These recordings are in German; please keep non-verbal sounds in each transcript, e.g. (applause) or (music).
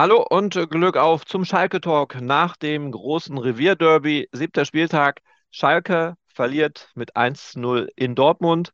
Hallo und Glück auf zum Schalke Talk nach dem großen Revierderby. Siebter Spieltag. Schalke verliert mit 1-0 in Dortmund.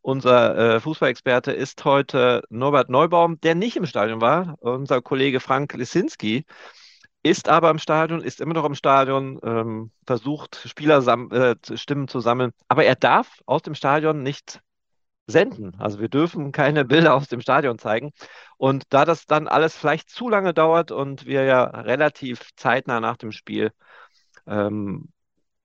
Unser äh, Fußballexperte ist heute Norbert Neubaum, der nicht im Stadion war. Unser Kollege Frank Lisinski ist aber im Stadion, ist immer noch im Stadion, ähm, versucht Spielerstimmen äh, zu sammeln. Aber er darf aus dem Stadion nicht senden. Also wir dürfen keine (laughs) Bilder aus dem Stadion zeigen. Und da das dann alles vielleicht zu lange dauert und wir ja relativ zeitnah nach dem Spiel ähm,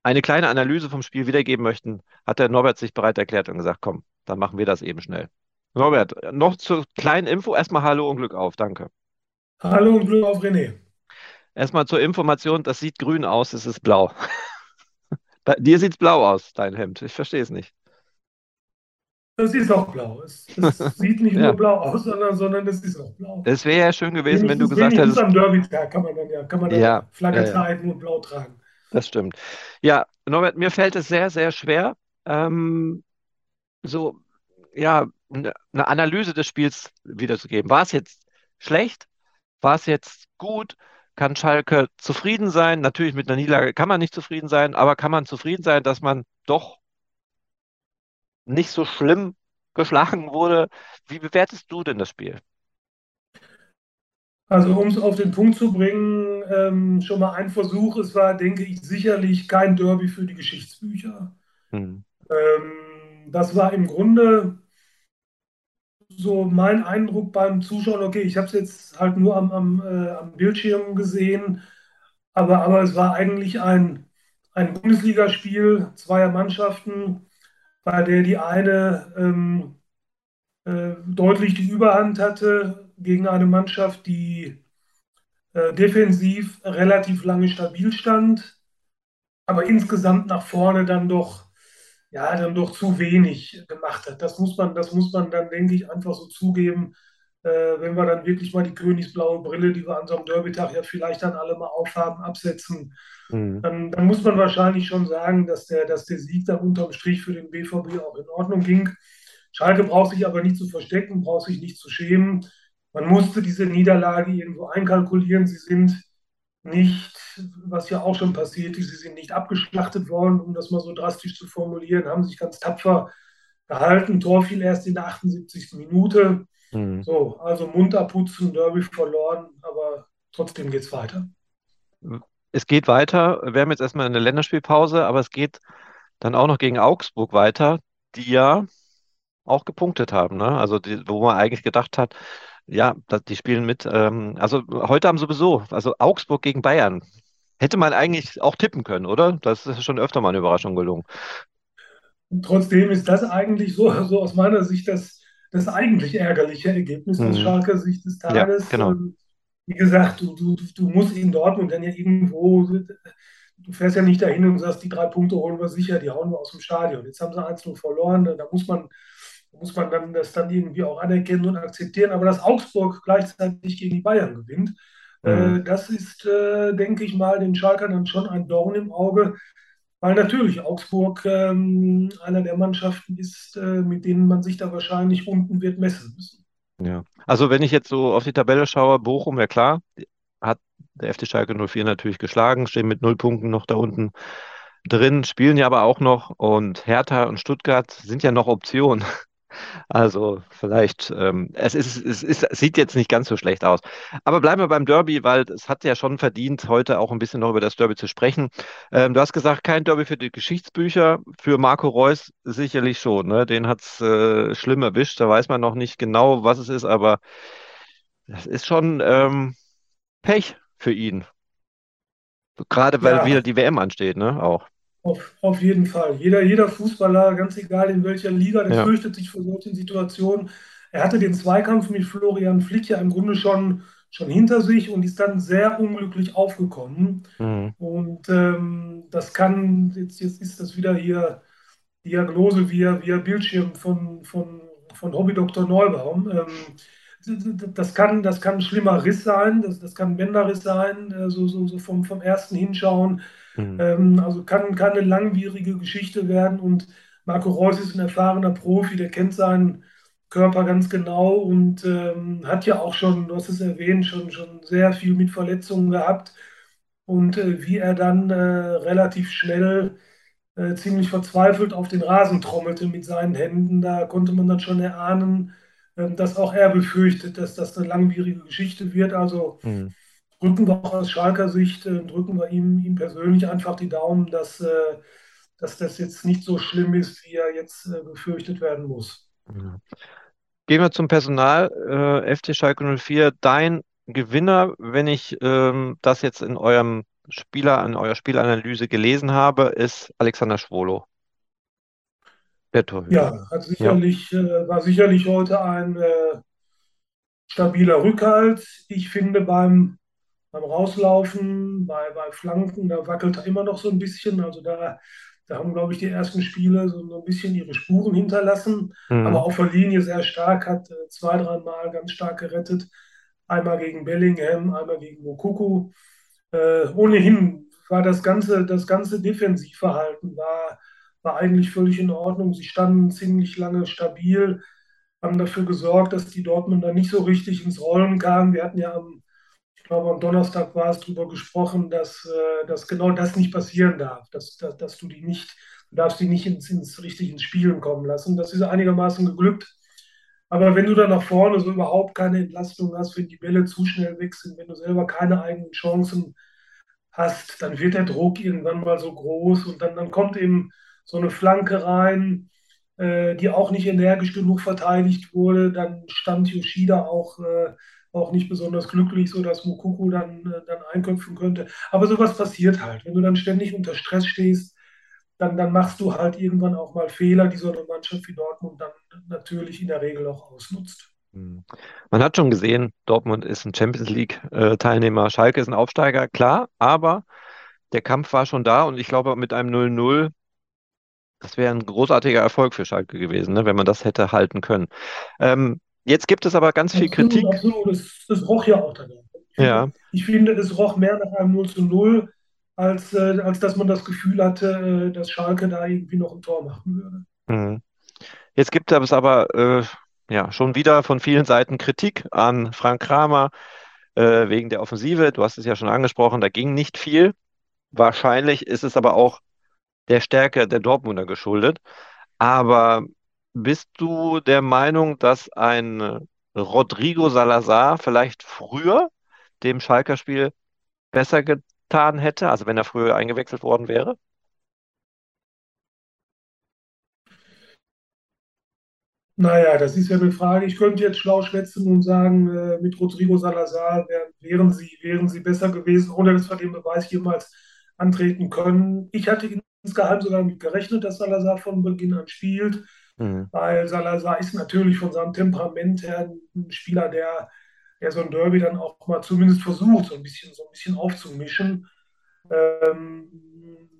eine kleine Analyse vom Spiel wiedergeben möchten, hat der Norbert sich bereit erklärt und gesagt, komm, dann machen wir das eben schnell. Norbert, noch zur kleinen Info. Erstmal Hallo und Glück auf. Danke. Hallo und Glück auf, René. Erstmal zur Information, das sieht grün aus, es ist blau. (laughs) Bei dir sieht es blau aus, dein Hemd. Ich verstehe es nicht. Das ist auch blau. Es, es (laughs) sieht nicht ja. nur blau aus, sondern, sondern es ist auch blau. Es wäre ja schön gewesen, wenn du gesagt hättest. am Derby-Tag kann man dann ja, kann man dann ja, Flagge ja, zeigen und blau tragen. Das stimmt. Ja, Norbert, mir fällt es sehr, sehr schwer, ähm, so, ja, eine Analyse des Spiels wiederzugeben. War es jetzt schlecht? War es jetzt gut? Kann Schalke zufrieden sein? Natürlich mit einer Niederlage kann man nicht zufrieden sein, aber kann man zufrieden sein, dass man doch nicht so schlimm geschlagen wurde? Wie bewertest du denn das Spiel? Also um es auf den Punkt zu bringen, ähm, schon mal ein Versuch. Es war, denke ich, sicherlich kein Derby für die Geschichtsbücher. Hm. Ähm, das war im Grunde so mein Eindruck beim Zuschauen. Okay, ich habe es jetzt halt nur am, am, äh, am Bildschirm gesehen, aber, aber es war eigentlich ein, ein Bundesligaspiel zweier Mannschaften, bei der die eine ähm, äh, deutlich die Überhand hatte gegen eine Mannschaft, die äh, defensiv relativ lange stabil stand, aber insgesamt nach vorne dann doch, ja, dann doch zu wenig gemacht hat. Das muss man, das muss man dann, denke ich, einfach so zugeben, wenn wir dann wirklich mal die königsblaue Brille, die wir an so einem Derbytag ja vielleicht dann alle mal aufhaben, absetzen. Mhm. Dann, dann, muss man wahrscheinlich schon sagen, dass der, dass der Sieg da unterm Strich für den BVB auch in Ordnung ging. Schalke braucht sich aber nicht zu verstecken, braucht sich nicht zu schämen. Man musste diese Niederlage irgendwo einkalkulieren. Sie sind nicht, was ja auch schon passiert ist, sie sind nicht abgeschlachtet worden, um das mal so drastisch zu formulieren, haben sich ganz tapfer gehalten. Tor fiel erst in der 78. Minute. Mhm. So, also Mund abputzen, Derby verloren, aber trotzdem geht es weiter. Es geht weiter. Wir haben jetzt erstmal eine Länderspielpause, aber es geht dann auch noch gegen Augsburg weiter, die ja auch gepunktet haben. Ne? Also die, wo man eigentlich gedacht hat, ja, die spielen mit. Ähm, also heute haben sowieso, also Augsburg gegen Bayern. Hätte man eigentlich auch tippen können, oder? Das ist schon öfter mal eine Überraschung gelungen. Und trotzdem ist das eigentlich so, (laughs) so aus meiner Sicht das, das eigentlich ärgerliche Ergebnis mhm. aus Schalker Sicht des Tages. Ja, genau. Ähm, wie gesagt, du, du, du musst in Dortmund dann ja irgendwo, du fährst ja nicht dahin und sagst, die drei Punkte holen wir sicher, die hauen wir aus dem Stadion. Jetzt haben sie 1-0 verloren, da muss man muss man dann das dann irgendwie auch anerkennen und akzeptieren. Aber dass Augsburg gleichzeitig gegen die Bayern gewinnt, äh, mhm. äh, das ist, äh, denke ich mal, den Schalkern dann schon ein Dorn im Auge, weil natürlich Augsburg ähm, einer der Mannschaften ist, äh, mit denen man sich da wahrscheinlich unten wird messen müssen. Ja, also wenn ich jetzt so auf die Tabelle schaue, Bochum wäre klar, hat der FC Schalke 04 natürlich geschlagen, stehen mit null Punkten noch da unten drin, spielen ja aber auch noch und Hertha und Stuttgart sind ja noch Optionen. Also vielleicht, ähm, es, ist, es, ist, es sieht jetzt nicht ganz so schlecht aus. Aber bleiben wir beim Derby, weil es hat ja schon verdient, heute auch ein bisschen noch über das Derby zu sprechen. Ähm, du hast gesagt, kein Derby für die Geschichtsbücher, für Marco Reus sicherlich schon. Ne? Den hat es äh, schlimm erwischt, da weiß man noch nicht genau, was es ist, aber das ist schon ähm, Pech für ihn. Gerade weil ja. wieder die WM ansteht, ne? Auch. Auf, auf jeden Fall. Jeder, jeder Fußballer, ganz egal in welcher Liga, der ja. fürchtet sich vor solchen Situationen. Er hatte den Zweikampf mit Florian Flick ja im Grunde schon, schon hinter sich und ist dann sehr unglücklich aufgekommen. Mhm. Und ähm, das kann, jetzt, jetzt ist das wieder hier Diagnose via, via Bildschirm von, von, von Hobby Dr. Neubaum. Ähm, das kann, das kann ein schlimmer Riss sein, das, das kann ein Bänderriss sein, äh, so, so, so vom, vom ersten Hinschauen. Mhm. Ähm, also kann, kann eine langwierige Geschichte werden und Marco Reus ist ein erfahrener Profi, der kennt seinen, Körper ganz genau und ähm, hat ja auch schon, du hast es erwähnt, schon, schon sehr viel mit Verletzungen gehabt. Und äh, wie er dann äh, relativ schnell äh, ziemlich verzweifelt auf den Rasen trommelte mit seinen Händen, da konnte man dann schon erahnen, äh, dass auch er befürchtet, dass das eine langwierige Geschichte wird. Also mhm. Drücken wir auch aus Schalker Sicht, äh, drücken wir ihm, ihm persönlich einfach die Daumen, dass, äh, dass das jetzt nicht so schlimm ist, wie er jetzt befürchtet werden muss. Gehen wir zum Personal. Äh, FC Schalke 04, dein Gewinner, wenn ich ähm, das jetzt in eurem Spieler, in eurer Spielanalyse gelesen habe, ist Alexander Schwolo. Der Torhüter. Ja, hat sicherlich, ja. Äh, war sicherlich heute ein äh, stabiler Rückhalt. Ich finde beim, beim Rauslaufen, bei, bei Flanken, da wackelt er immer noch so ein bisschen. Also da da haben, glaube ich, die ersten Spiele so ein bisschen ihre Spuren hinterlassen. Mhm. Aber auf der Linie sehr stark, hat äh, zwei, dreimal ganz stark gerettet. Einmal gegen Bellingham, einmal gegen Mokuku. Äh, ohnehin war das ganze, das ganze Defensivverhalten war, war eigentlich völlig in Ordnung. Sie standen ziemlich lange stabil, haben dafür gesorgt, dass die Dortmunder nicht so richtig ins Rollen kamen. Wir hatten ja am glaube, am Donnerstag war es darüber gesprochen, dass, äh, dass genau das nicht passieren darf, dass, dass, dass du die nicht, du darfst die nicht ins, ins richtig ins Spielen kommen lassen. Das ist einigermaßen geglückt. Aber wenn du dann nach vorne so überhaupt keine Entlastung hast, wenn die Bälle zu schnell weg sind, wenn du selber keine eigenen Chancen hast, dann wird der Druck irgendwann mal so groß und dann, dann kommt eben so eine Flanke rein, äh, die auch nicht energisch genug verteidigt wurde. Dann stand Yoshida auch äh, auch nicht besonders glücklich, so dass Mukuku dann, äh, dann einköpfen könnte. Aber sowas passiert halt. Wenn du dann ständig unter Stress stehst, dann, dann machst du halt irgendwann auch mal Fehler, die so eine Mannschaft wie Dortmund dann natürlich in der Regel auch ausnutzt. Hm. Man hat schon gesehen, Dortmund ist ein Champions League-Teilnehmer, Schalke ist ein Aufsteiger, klar, aber der Kampf war schon da und ich glaube, mit einem 0-0, das wäre ein großartiger Erfolg für Schalke gewesen, ne, wenn man das hätte halten können. Ähm, Jetzt gibt es aber ganz viel Kritik. Absolut, es, es roch ja auch danach. Ich, ja. finde, ich finde, es roch mehr nach einem 0 zu 0, als, äh, als dass man das Gefühl hatte, äh, dass Schalke da irgendwie noch ein Tor machen würde. Mhm. Jetzt gibt es aber äh, ja, schon wieder von vielen Seiten Kritik an Frank Kramer äh, wegen der Offensive. Du hast es ja schon angesprochen, da ging nicht viel. Wahrscheinlich ist es aber auch der Stärke der Dortmunder geschuldet. Aber bist du der Meinung, dass ein Rodrigo Salazar vielleicht früher dem Schalker Spiel besser getan hätte, also wenn er früher eingewechselt worden wäre? Naja, das ist ja eine Frage. Ich könnte jetzt schlau schwätzen und sagen, äh, mit Rodrigo Salazar wär, wären, sie, wären sie besser gewesen, ohne dass wir den Beweis jemals antreten können. Ich hatte insgeheim sogar damit gerechnet, dass Salazar von Beginn an spielt. Mhm. Weil Salazar ist natürlich von seinem Temperament her ein Spieler, der, der so ein Derby dann auch mal zumindest versucht, so ein bisschen, so ein bisschen aufzumischen. Ähm,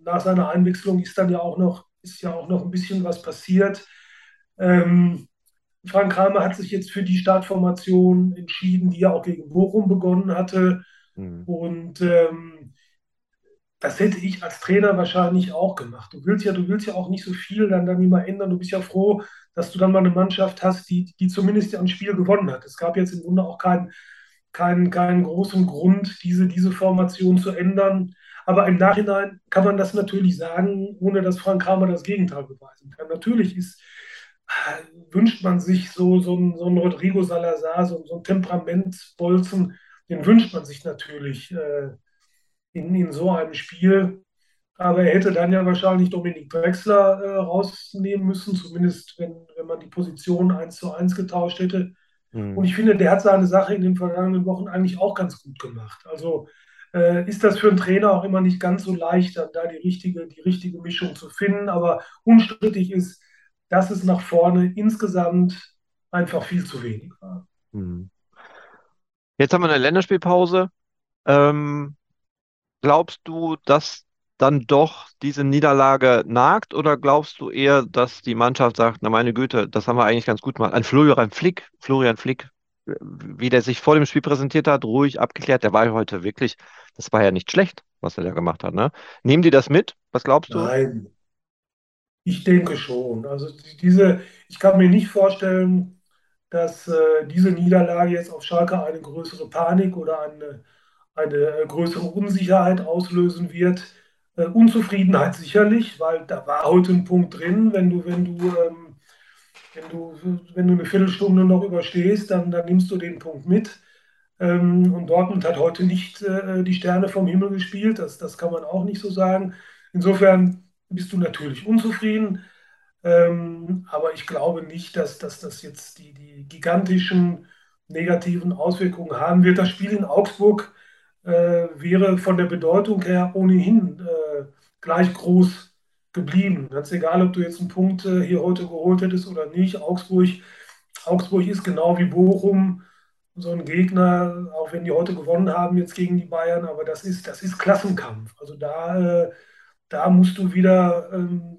nach seiner Einwechslung ist dann ja auch noch, ist ja auch noch ein bisschen was passiert. Ähm, Frank Kramer hat sich jetzt für die Startformation entschieden, die er auch gegen Bochum begonnen hatte. Mhm. Und ähm, das hätte ich als Trainer wahrscheinlich auch gemacht. Du willst ja, du willst ja auch nicht so viel dann, dann immer ändern. Du bist ja froh, dass du dann mal eine Mannschaft hast, die, die zumindest ein Spiel gewonnen hat. Es gab jetzt im Grunde auch keinen, keinen, keinen großen Grund, diese, diese Formation zu ändern. Aber im Nachhinein kann man das natürlich sagen, ohne dass Frank Kramer das Gegenteil beweisen kann. Natürlich ist, wünscht man sich so, so, ein, so ein Rodrigo Salazar, so, so ein Temperamentsbolzen, den wünscht man sich natürlich. Äh, in, in so einem Spiel. Aber er hätte dann ja wahrscheinlich Dominik Drexler äh, rausnehmen müssen, zumindest wenn, wenn man die Position eins zu eins getauscht hätte. Mhm. Und ich finde, der hat seine Sache in den vergangenen Wochen eigentlich auch ganz gut gemacht. Also äh, ist das für einen Trainer auch immer nicht ganz so leicht, dann da die richtige, die richtige Mischung zu finden. Aber unstrittig ist, dass es nach vorne insgesamt einfach viel zu wenig war. Mhm. Jetzt haben wir eine Länderspielpause. Ähm, glaubst du, dass dann doch diese Niederlage nagt oder glaubst du eher, dass die Mannschaft sagt, na meine Güte, das haben wir eigentlich ganz gut gemacht. Ein Florian Flick, Florian Flick, wie der sich vor dem Spiel präsentiert hat, ruhig abgeklärt, der war ja heute wirklich, das war ja nicht schlecht, was er da gemacht hat. Ne? Nehmen die das mit? Was glaubst du? Nein, ich denke schon. Also diese, ich kann mir nicht vorstellen, dass äh, diese Niederlage jetzt auf Schalke eine größere Panik oder eine, eine äh, größere Unsicherheit auslösen wird. Äh, Unzufriedenheit sicherlich, weil da war heute ein Punkt drin, wenn du, wenn du, ähm, wenn du, wenn du eine Viertelstunde noch überstehst, dann, dann nimmst du den Punkt mit. Ähm, und Dortmund hat heute nicht äh, die Sterne vom Himmel gespielt, das, das kann man auch nicht so sagen. Insofern bist du natürlich unzufrieden. Ähm, aber ich glaube nicht, dass, dass das jetzt die, die gigantischen negativen Auswirkungen haben wird. Das Spiel in Augsburg wäre von der Bedeutung her ohnehin äh, gleich groß geblieben. Ganz egal, ob du jetzt einen Punkt äh, hier heute geholt hättest oder nicht. Augsburg, Augsburg ist genau wie Bochum so ein Gegner, auch wenn die heute gewonnen haben jetzt gegen die Bayern, aber das ist, das ist Klassenkampf. Also da, äh, da musst du wieder ähm,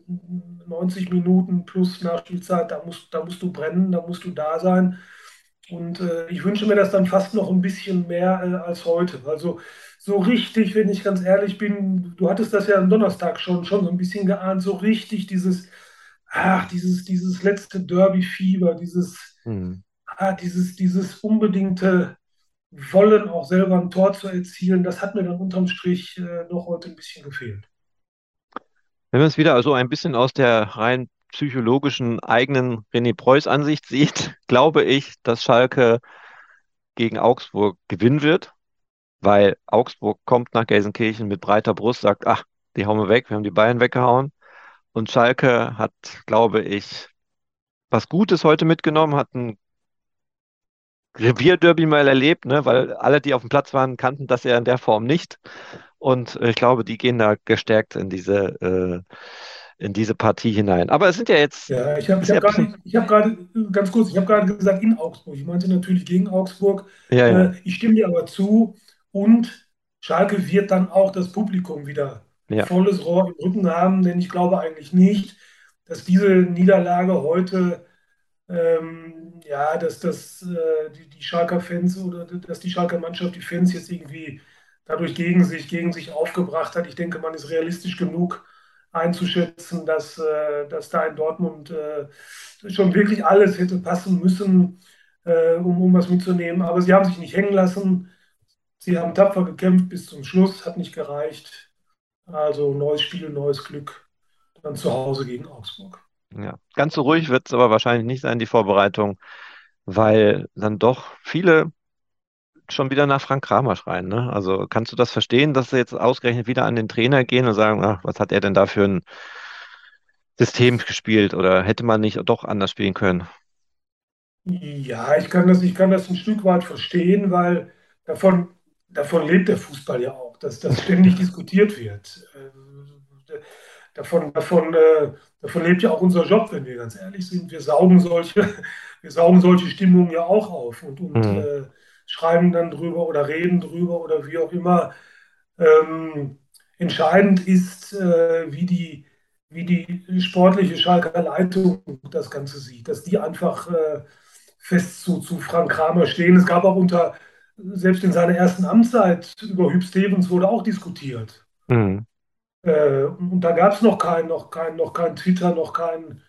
90 Minuten plus Nachspielzeit, da musst, da musst du brennen, da musst du da sein. Und äh, ich wünsche mir das dann fast noch ein bisschen mehr äh, als heute. Also so richtig, wenn ich ganz ehrlich bin, du hattest das ja am Donnerstag schon, schon so ein bisschen geahnt, so richtig dieses, ach, dieses, dieses letzte Derby-Fieber, dieses, hm. ah, dieses, dieses unbedingte Wollen, auch selber ein Tor zu erzielen, das hat mir dann unterm Strich äh, noch heute ein bisschen gefehlt. Wenn man es wieder also ein bisschen aus der rein psychologischen eigenen René Preuß Ansicht sieht, (laughs) glaube ich, dass Schalke gegen Augsburg gewinnen wird, weil Augsburg kommt nach Gelsenkirchen mit breiter Brust, sagt, ach, die hauen wir weg, wir haben die Bayern weggehauen. Und Schalke hat, glaube ich, was Gutes heute mitgenommen, hat ein Revierderby mal erlebt, ne? weil alle, die auf dem Platz waren, kannten das ja in der Form nicht. Und ich glaube, die gehen da gestärkt in diese, äh, in diese Partie hinein. Aber es sind ja jetzt. Ja, ich habe hab gerade, hab gerade, ganz kurz, ich habe gerade gesagt in Augsburg. Ich meinte natürlich gegen Augsburg. Ja, ja. Äh, ich stimme dir aber zu. Und Schalke wird dann auch das Publikum wieder ja. volles Rohr im Rücken haben, denn ich glaube eigentlich nicht, dass diese Niederlage heute ähm, ja, dass das, äh, die, die Schalker Fans oder dass die Schalker Mannschaft die Fans jetzt irgendwie dadurch gegen sich, gegen sich aufgebracht hat. Ich denke, man ist realistisch genug einzuschätzen, dass, äh, dass da in Dortmund äh, schon wirklich alles hätte passen müssen, äh, um, um was mitzunehmen. Aber sie haben sich nicht hängen lassen. Sie haben tapfer gekämpft bis zum Schluss, hat nicht gereicht. Also neues Spiel, neues Glück. Dann zu Hause gegen Augsburg. Ja, ganz so ruhig wird es aber wahrscheinlich nicht sein, die Vorbereitung, weil dann doch viele schon wieder nach Frank Kramer schreien. Ne? Also kannst du das verstehen, dass sie jetzt ausgerechnet wieder an den Trainer gehen und sagen, ach, was hat er denn da für ein System gespielt oder hätte man nicht doch anders spielen können? Ja, ich kann das, ich kann das ein Stück weit verstehen, weil davon, davon lebt der Fußball ja auch, dass das ständig (laughs) diskutiert wird. Äh, davon, davon, äh, davon lebt ja auch unser Job, wenn wir ganz ehrlich sind. Wir saugen solche, (laughs) wir saugen solche Stimmungen ja auch auf und, und mhm. Schreiben dann drüber oder reden drüber oder wie auch immer. Ähm, entscheidend ist, äh, wie, die, wie die sportliche Schalker Leitung das Ganze sieht, dass die einfach äh, fest zu, zu Frank Kramer stehen. Es gab auch unter, selbst in seiner ersten Amtszeit über Hüb Stevens wurde auch diskutiert. Mhm. Äh, und da gab es noch kein, noch kein, noch kein Twitter, noch kein,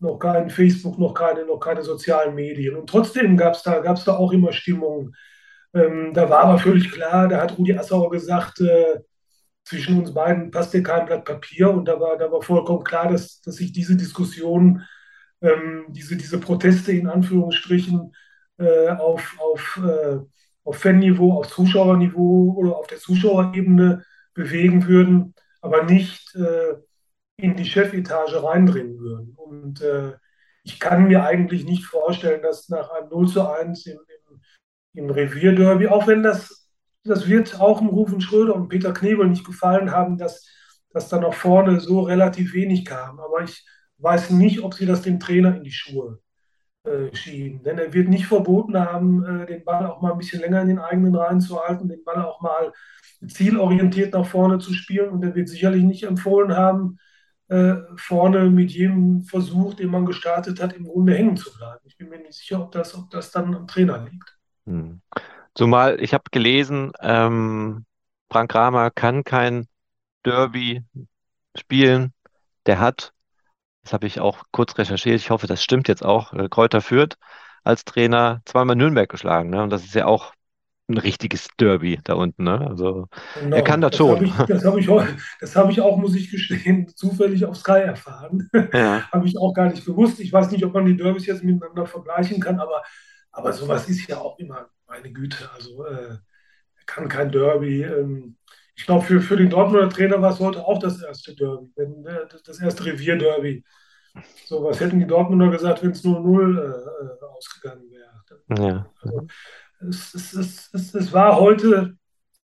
noch kein Facebook, noch keine, noch keine sozialen Medien. Und trotzdem gab es da, gab's da auch immer Stimmung. Ähm, da war aber völlig klar, da hat Rudi Assauer gesagt, äh, zwischen uns beiden passt dir kein Blatt Papier. Und da war, da war vollkommen klar, dass, dass sich diese Diskussion, ähm, diese, diese Proteste in Anführungsstrichen äh, auf, auf, äh, auf Fanniveau, auf Zuschauerniveau oder auf der Zuschauerebene bewegen würden, aber nicht äh, in die Chefetage reindringen würden. Und äh, ich kann mir eigentlich nicht vorstellen, dass nach einem 0 zu 1 im, im, im Revierderby, auch wenn das, das wird auch im Rufen Schröder und Peter Knebel nicht gefallen haben, dass, dass da nach vorne so relativ wenig kam. Aber ich weiß nicht, ob sie das dem Trainer in die Schuhe äh, schieben. Denn er wird nicht verboten haben, äh, den Ball auch mal ein bisschen länger in den eigenen Reihen zu halten, den Ball auch mal zielorientiert nach vorne zu spielen. Und er wird sicherlich nicht empfohlen haben, äh, vorne mit jedem Versuch, den man gestartet hat, im Grunde hängen zu bleiben. Ich bin mir nicht sicher, ob das, ob das dann am Trainer liegt. Hm. Zumal ich habe gelesen, ähm, Frank Kramer kann kein Derby spielen. Der hat, das habe ich auch kurz recherchiert, ich hoffe, das stimmt jetzt auch, äh, Kräuter führt als Trainer zweimal Nürnberg geschlagen. Ne? Und das ist ja auch ein richtiges Derby da unten. Ne? Also genau. er kann das, das schon. Hab ich, das habe ich, hab ich auch, muss ich gestehen, (laughs) zufällig auf Sky erfahren. Ja. (laughs) habe ich auch gar nicht gewusst. Ich weiß nicht, ob man die Derbys jetzt miteinander vergleichen kann, aber, aber sowas ist ja auch immer, meine Güte, also äh, kann kein Derby. Ähm, ich glaube, für, für den Dortmunder Trainer war es heute auch das erste Derby, wenn, äh, das erste Revier-Derby. So, was hätten die Dortmunder gesagt, wenn es nur 0 äh, ausgegangen wäre? Ja. Also, es, es, es, es, war heute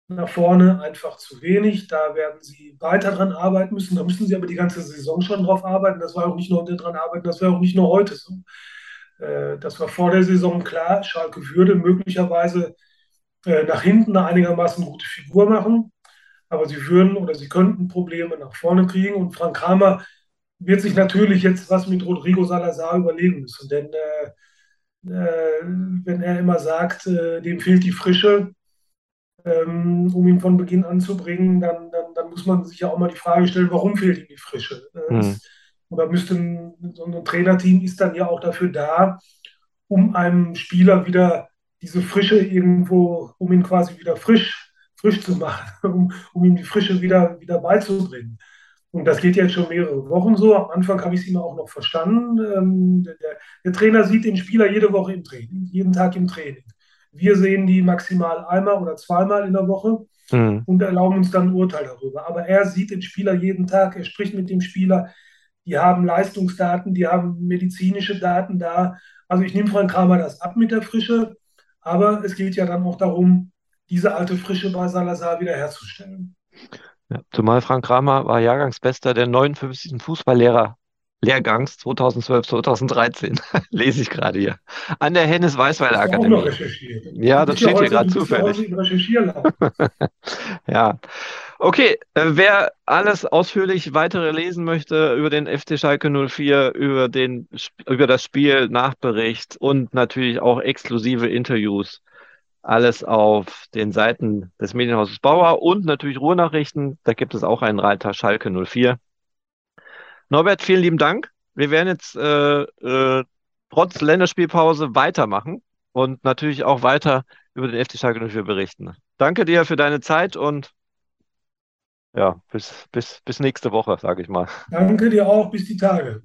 nach vorne einfach zu wenig. Da werden sie weiter dran arbeiten müssen. Da müssen sie aber die ganze Saison schon drauf arbeiten. Das war auch nicht nur dran arbeiten, das war auch nicht nur heute so. Äh, das war vor der Saison klar. Schalke würde möglicherweise äh, nach hinten eine einigermaßen gute Figur machen. Aber sie würden oder sie könnten Probleme nach vorne kriegen. Und Frank Kramer wird sich natürlich jetzt was mit Rodrigo Salazar überlegen müssen. Denn äh, wenn er immer sagt, äh, dem fehlt die Frische, ähm, um ihn von Beginn an zu bringen, dann, dann, dann, muss man sich ja auch mal die Frage stellen, warum fehlt ihm die Frische? Äh, mhm. Oder müsste ein, so ein Trainerteam ist dann ja auch dafür da, um einem Spieler wieder diese Frische irgendwo, um ihn quasi wieder frisch, frisch zu machen, (laughs) um, um ihm die Frische wieder, wieder beizubringen. Und das geht jetzt schon mehrere Wochen so. Am Anfang habe ich es immer auch noch verstanden. Ähm, der, der, Trainer sieht den Spieler jede Woche im Training, jeden Tag im Training. Wir sehen die maximal einmal oder zweimal in der Woche mhm. und erlauben uns dann ein Urteil darüber. Aber er sieht den Spieler jeden Tag, er spricht mit dem Spieler. Die haben Leistungsdaten, die haben medizinische Daten da. Also ich nehme Frank Kramer das ab mit der Frische. Aber es geht ja dann auch darum, diese alte Frische bei Salazar wiederherzustellen. Ja, zumal Frank Kramer war Jahrgangsbester der 59. Fußballlehrer Lehrgangs 2012, 2013, (laughs) lese ich gerade hier, an der Hennes Weißweiler Akademie. Ja, das steht hier gerade zufällig. (laughs) ja, okay. Äh, wer alles ausführlich weitere lesen möchte über den FC Schalke 04, über, den, über das Spiel, Nachbericht und natürlich auch exklusive Interviews, alles auf den Seiten des Medienhauses Bauer und natürlich Ruhrnachrichten. Da gibt es auch einen Reiter Schalke 04. Norbert, vielen lieben Dank. Wir werden jetzt äh, äh, trotz Länderspielpause weitermachen und natürlich auch weiter über den FC Schalke 04 berichten. Danke dir für deine Zeit und ja, bis, bis, bis nächste Woche, sage ich mal. Danke dir auch, bis die Tage.